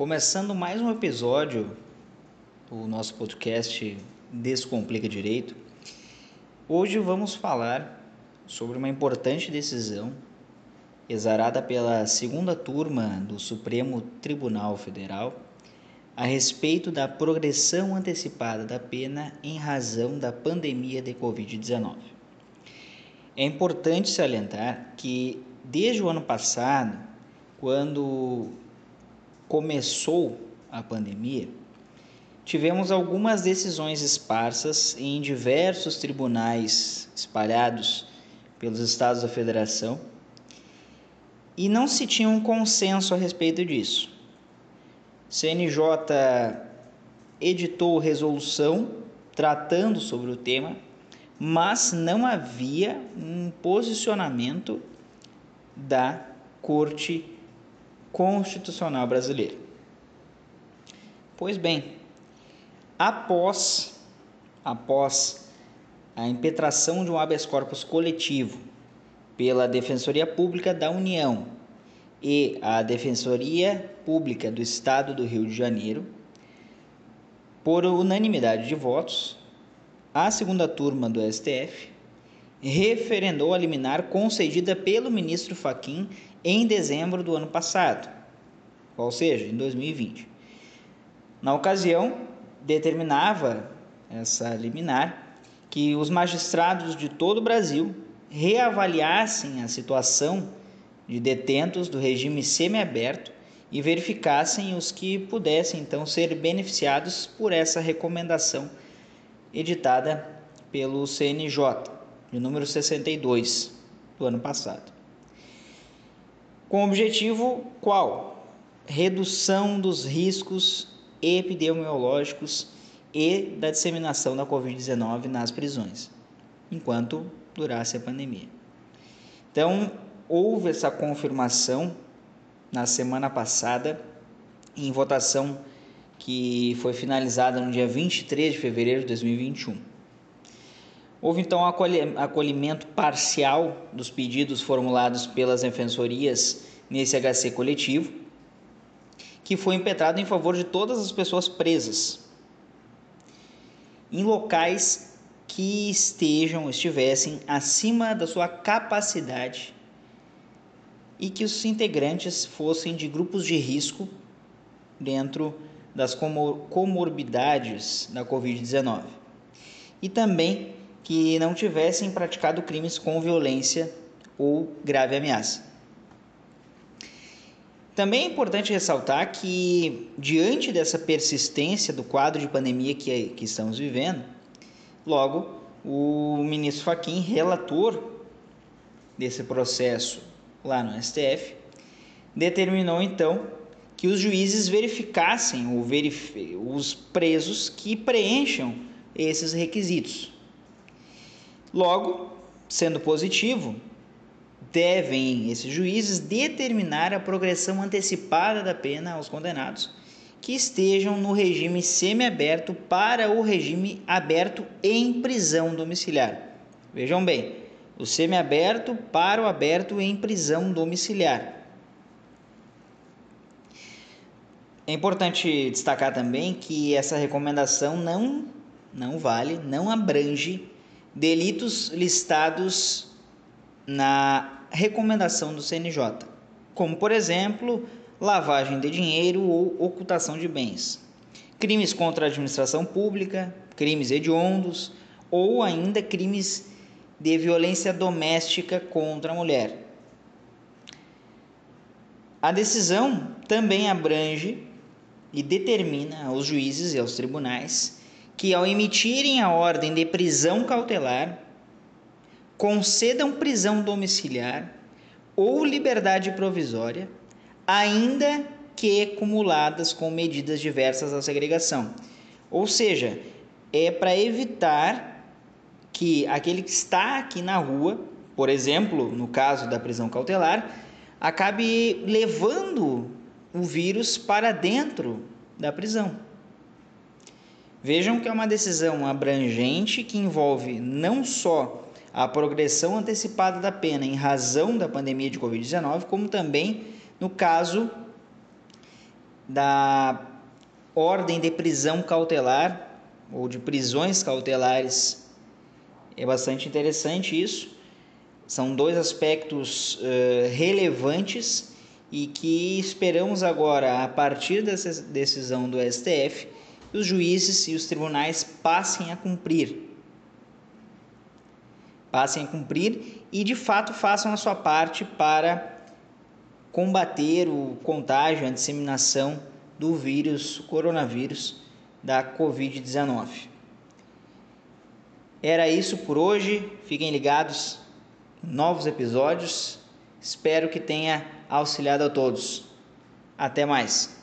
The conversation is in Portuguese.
Começando mais um episódio do nosso podcast Descomplica Direito. Hoje vamos falar sobre uma importante decisão exarada pela segunda turma do Supremo Tribunal Federal a respeito da progressão antecipada da pena em razão da pandemia de Covid-19. É importante salientar que, desde o ano passado, quando começou a pandemia, tivemos algumas decisões esparsas em diversos tribunais espalhados pelos estados da federação e não se tinha um consenso a respeito disso. CNJ editou resolução tratando sobre o tema, mas não havia um posicionamento da Corte Constitucional Brasileira. Pois bem, após após a impetração de um habeas corpus coletivo pela Defensoria Pública da União e a Defensoria Pública do Estado do Rio de Janeiro, por unanimidade de votos, a segunda turma do STF referendou a liminar concedida pelo ministro Faquim em dezembro do ano passado, ou seja, em 2020. Na ocasião, determinava essa liminar que os magistrados de todo o Brasil reavaliassem a situação de detentos do regime semiaberto e verificassem os que pudessem então ser beneficiados por essa recomendação editada pelo CNJ, de número 62 do ano passado com objetivo qual? Redução dos riscos epidemiológicos e da disseminação da Covid-19 nas prisões, enquanto durasse a pandemia. Então, houve essa confirmação na semana passada, em votação que foi finalizada no dia 23 de fevereiro de 2021. Houve então acolhimento parcial dos pedidos formulados pelas defensorias nesse HC coletivo, que foi impetrado em favor de todas as pessoas presas em locais que estejam, estivessem acima da sua capacidade e que os integrantes fossem de grupos de risco dentro das comorbidades da Covid-19. E também que não tivessem praticado crimes com violência ou grave ameaça. Também é importante ressaltar que, diante dessa persistência do quadro de pandemia que, que estamos vivendo, logo o ministro Faquim, relator desse processo lá no STF, determinou então que os juízes verificassem verif os presos que preencham esses requisitos. Logo, sendo positivo, devem esses juízes determinar a progressão antecipada da pena aos condenados que estejam no regime semiaberto para o regime aberto em prisão domiciliar. Vejam bem, o semiaberto para o aberto em prisão domiciliar. É importante destacar também que essa recomendação não não vale, não abrange delitos listados na recomendação do CNJ, como, por exemplo, lavagem de dinheiro ou ocultação de bens, crimes contra a administração pública, crimes hediondos ou ainda crimes de violência doméstica contra a mulher. A decisão também abrange e determina aos juízes e aos tribunais que, ao emitirem a ordem de prisão cautelar, concedam prisão domiciliar ou liberdade provisória, ainda que acumuladas com medidas diversas da segregação. Ou seja, é para evitar que aquele que está aqui na rua, por exemplo, no caso da prisão cautelar, acabe levando o vírus para dentro da prisão. Vejam que é uma decisão abrangente que envolve não só a progressão antecipada da pena em razão da pandemia de Covid-19, como também no caso da ordem de prisão cautelar ou de prisões cautelares. É bastante interessante isso. São dois aspectos uh, relevantes e que esperamos agora, a partir dessa decisão do STF, os juízes e os tribunais passem a cumprir. Passem a cumprir e de fato façam a sua parte para combater o contágio, a disseminação do vírus, o coronavírus da Covid-19. Era isso por hoje. Fiquem ligados. Novos episódios. Espero que tenha auxiliado a todos. Até mais.